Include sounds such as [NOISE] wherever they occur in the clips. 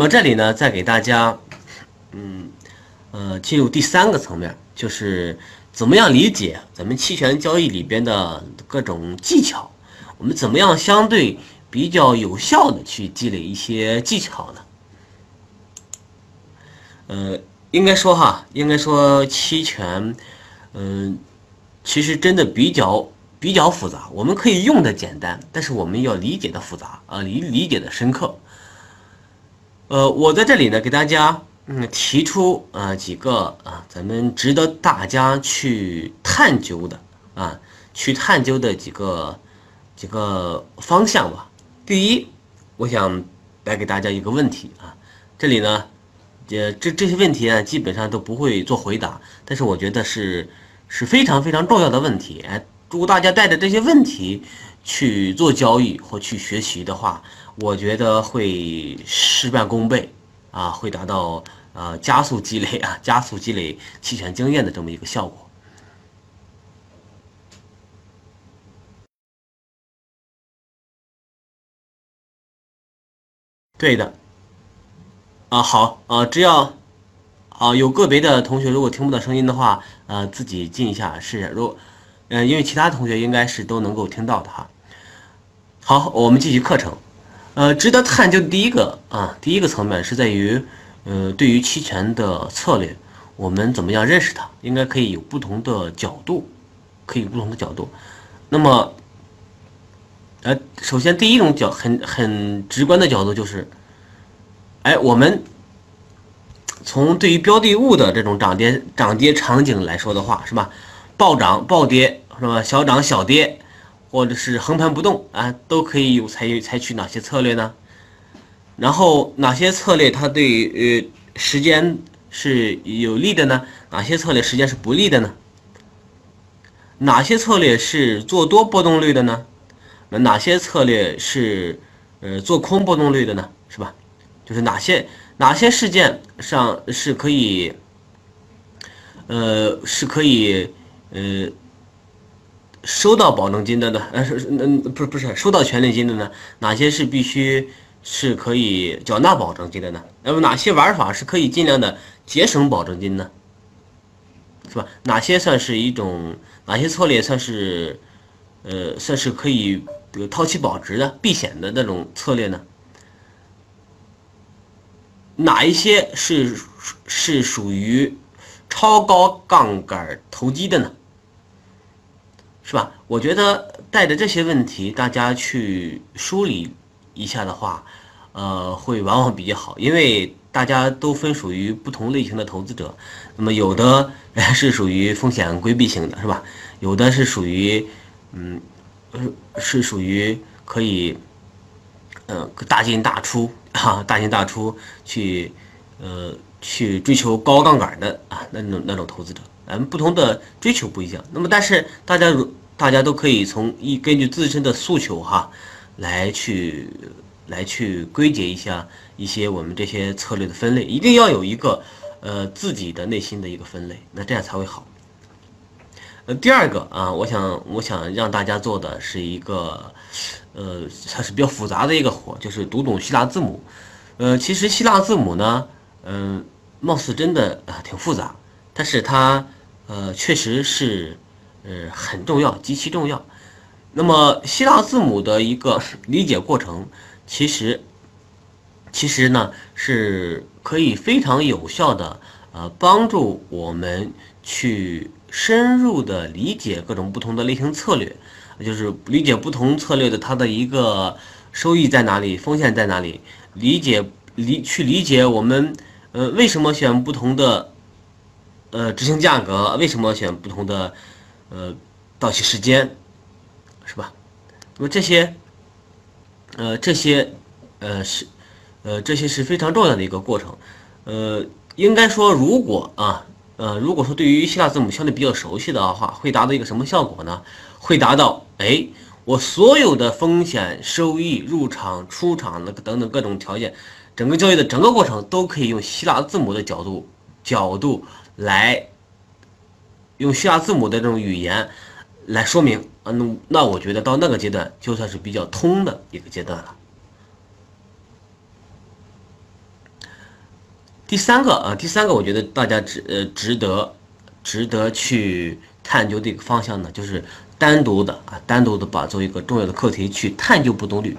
那么这里呢，再给大家，嗯，呃，进入第三个层面，就是怎么样理解咱们期权交易里边的各种技巧，我们怎么样相对比较有效的去积累一些技巧呢？呃，应该说哈，应该说期权，嗯，其实真的比较比较复杂。我们可以用的简单，但是我们要理解的复杂啊，理理解的深刻。呃，我在这里呢，给大家嗯提出啊几个啊，咱们值得大家去探究的啊，去探究的几个几个方向吧。第一，我想来给大家一个问题啊，这里呢。呃，这这些问题啊，基本上都不会做回答，但是我觉得是是非常非常重要的问题。哎，如果大家带着这些问题去做交易或去学习的话，我觉得会事半功倍啊，会达到呃加速积累啊，加速积累 [LAUGHS] 期权经验的这么一个效果。对的。啊好啊，只要啊有个别的同学如果听不到声音的话，呃自己进一下试试。如果嗯，因为其他同学应该是都能够听到的哈。好，我们继续课程。呃，值得探究的第一个啊，第一个层面是在于，呃，对于期权的策略，我们怎么样认识它？应该可以有不同的角度，可以不同的角度。那么，呃，首先第一种角很很直观的角度就是。哎，我们从对于标的物的这种涨跌涨跌场景来说的话，是吧？暴涨暴跌是吧？小涨小跌，或者是横盘不动啊，都可以有采取采取哪些策略呢？然后哪些策略它对呃时间是有利的呢？哪些策略时间是不利的呢？哪些策略是做多波动率的呢？那哪些策略是呃做空波动率的呢？是吧？就是哪些哪些事件上是可以，呃，是可以呃收到保证金的呢？呃，是嗯，不是不是收到权利金的呢？哪些是必须是可以缴纳保证金的呢？那么哪些玩法是可以尽量的节省保证金呢？是吧？哪些算是一种哪些策略算是呃算是可以比如套期保值的避险的那种策略呢？哪一些是是属于超高杠杆投机的呢？是吧？我觉得带着这些问题，大家去梳理一下的话，呃，会往往比较好，因为大家都分属于不同类型的投资者。那么有的是属于风险规避型的，是吧？有的是属于嗯，是属于可以。嗯，大进大出啊，大进大出去，呃，去追求高杠杆的啊，那种那种投资者，嗯不同的追求不一样。那么，但是大家如大家都可以从一根据自身的诉求哈，来去来去归结一下一些我们这些策略的分类，一定要有一个呃自己的内心的一个分类，那这样才会好。呃，第二个啊，我想我想让大家做的是一个。呃，它是比较复杂的一个活，就是读懂希腊字母。呃，其实希腊字母呢，嗯，貌似真的啊挺复杂，但是它呃确实是呃很重要，极其重要。那么希腊字母的一个理解过程，其实其实呢是可以非常有效的呃帮助我们去深入的理解各种不同的类型策略。就是理解不同策略的它的一个收益在哪里，风险在哪里，理解理去理解我们呃为什么选不同的呃执行价格，为什么选不同的呃到期时间，是吧？那么这些呃这些呃是呃这些是非常重要的一个过程，呃应该说如果啊呃如果说对于希腊字母相对比较熟悉的话，会达到一个什么效果呢？会达到哎，我所有的风险、收益、入场、出场的等等各种条件，整个交易的整个过程都可以用希腊字母的角度角度来，用希腊字母的这种语言来说明啊。那那我觉得到那个阶段就算是比较通的一个阶段了。第三个啊，第三个我觉得大家值呃值得值得去探究的一个方向呢，就是单独的啊，单独的把作为一个重要的课题去探究波动率，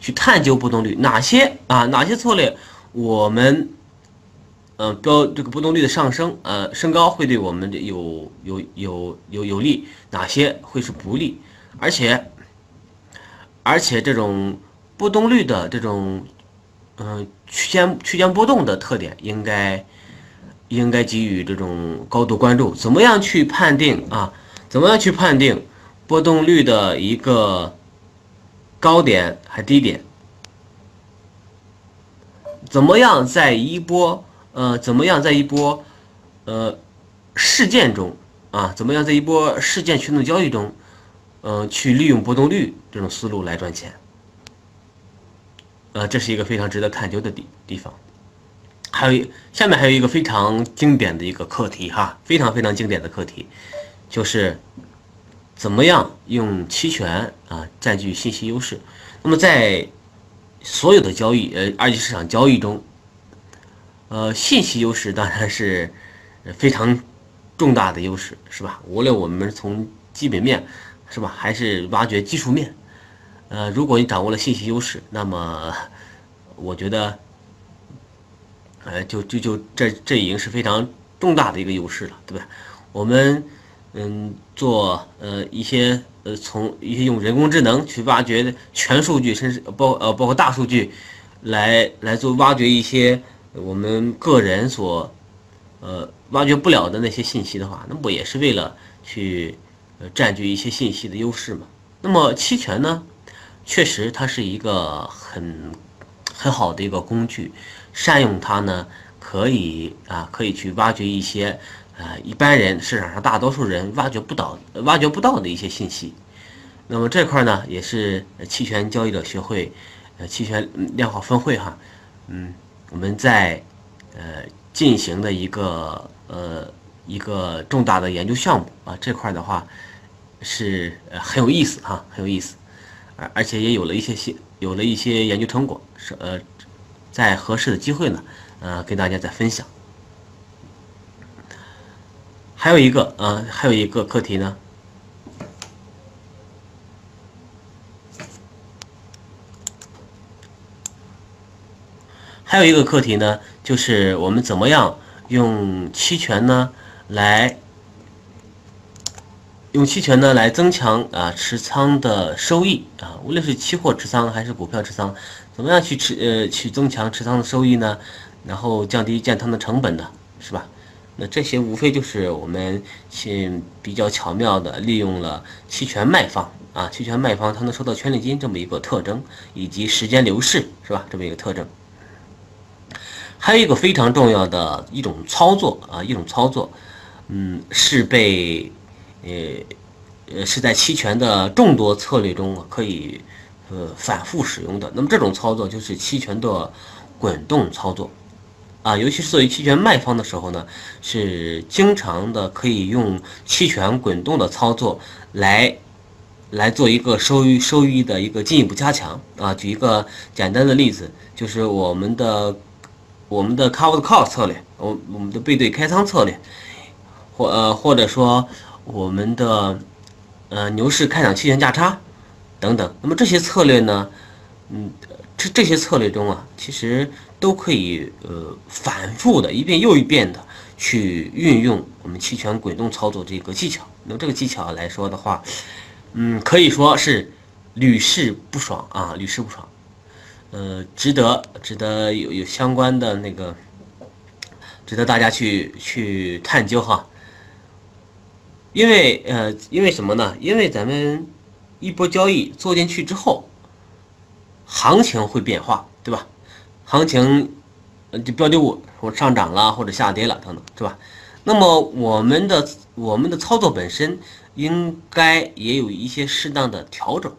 去探究波动率哪些啊哪些策略我们。嗯，标这个波动率的上升，呃，升高会对我们有有有有有利，哪些会是不利？而且，而且这种波动率的这种，嗯，区间区间波动的特点，应该应该给予这种高度关注。怎么样去判定啊？怎么样去判定波动率的一个高点还低点？怎么样在一波？呃，怎么样在一波，呃，事件中啊，怎么样在一波事件驱动交易中，呃，去利用波动率这种思路来赚钱？呃，这是一个非常值得探究的地地方。还有下面还有一个非常经典的一个课题哈，非常非常经典的课题，就是怎么样用期权啊占据信息优势。那么在所有的交易，呃，二级市场交易中。呃，信息优势当然是非常重大的优势，是吧？无论我们从基本面，是吧，还是挖掘技术面，呃，如果你掌握了信息优势，那么我觉得，呃，就就就这这已经是非常重大的一个优势了，对吧？我们嗯做呃一些呃从一些用人工智能去挖掘全数据，甚至包呃包括大数据，来来做挖掘一些。我们个人所，呃，挖掘不了的那些信息的话，那不也是为了去，呃，占据一些信息的优势嘛？那么期权呢，确实它是一个很很好的一个工具，善用它呢，可以啊，可以去挖掘一些，呃，一般人市场上大多数人挖掘不到、挖掘不到的一些信息。那么这块呢，也是期权交易者学会，呃，期权量化分会哈，嗯。我们在呃进行的一个呃一个重大的研究项目啊，这块的话是很有意思哈，很有意思，而而且也有了一些些有了一些研究成果，是呃在合适的机会呢，呃跟大家再分享。还有一个啊，还有一个课题呢。还有一个课题呢，就是我们怎么样用期权呢，来用期权呢来增强啊持仓的收益啊，无论是期货持仓还是股票持仓，怎么样去持呃去增强持仓的收益呢？然后降低建仓的成本呢，是吧？那这些无非就是我们去比较巧妙的利用了期权卖方啊，期权卖方它能收到权利金这么一个特征，以及时间流逝是吧？这么一个特征。还有一个非常重要的一种操作啊，一种操作，嗯，是被，呃，呃，是在期权的众多策略中，可以，呃，反复使用的。那么这种操作就是期权的滚动操作，啊，尤其是作为期权卖方的时候呢，是经常的可以用期权滚动的操作来，来做一个收益收益的一个进一步加强啊。举一个简单的例子，就是我们的。我们的 covered call 策略，我我们的背对开仓策略，或呃或者说我们的呃牛市看涨期权价差等等，那么这些策略呢，嗯，这这些策略中啊，其实都可以呃反复的一遍又一遍的去运用我们期权滚动操作这个技巧。那么这个技巧来说的话，嗯，可以说是屡试不爽啊，屡试不爽。呃，值得，值得有有相关的那个，值得大家去去探究哈。因为呃，因为什么呢？因为咱们一波交易做进去之后，行情会变化，对吧？行情就标的物或上涨了或者下跌了等等，是吧？那么我们的我们的操作本身应该也有一些适当的调整。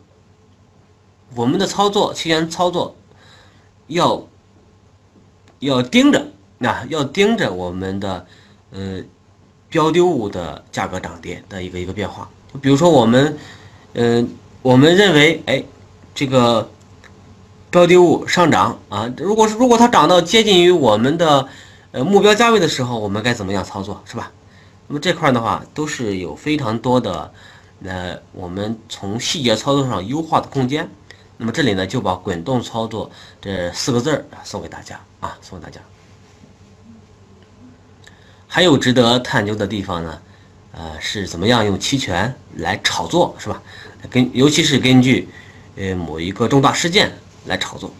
我们的操作期权操作。要要盯着，那要盯着我们的呃标的物的价格涨跌的一个一个变化。比如说我们，嗯，我们认为，哎，这个标的物上涨啊，如果是如果它涨到接近于我们的呃，目标价位的时候我们该怎么样操作，是吧？那么这块的话都是有非常多的，呃，我们从细节操作上优化的空间。那么这里呢，就把滚动操作这四个字儿送给大家啊，送给大家。还有值得探究的地方呢，呃，是怎么样用期权来炒作，是吧？根尤其是根据呃某一个重大事件来炒作。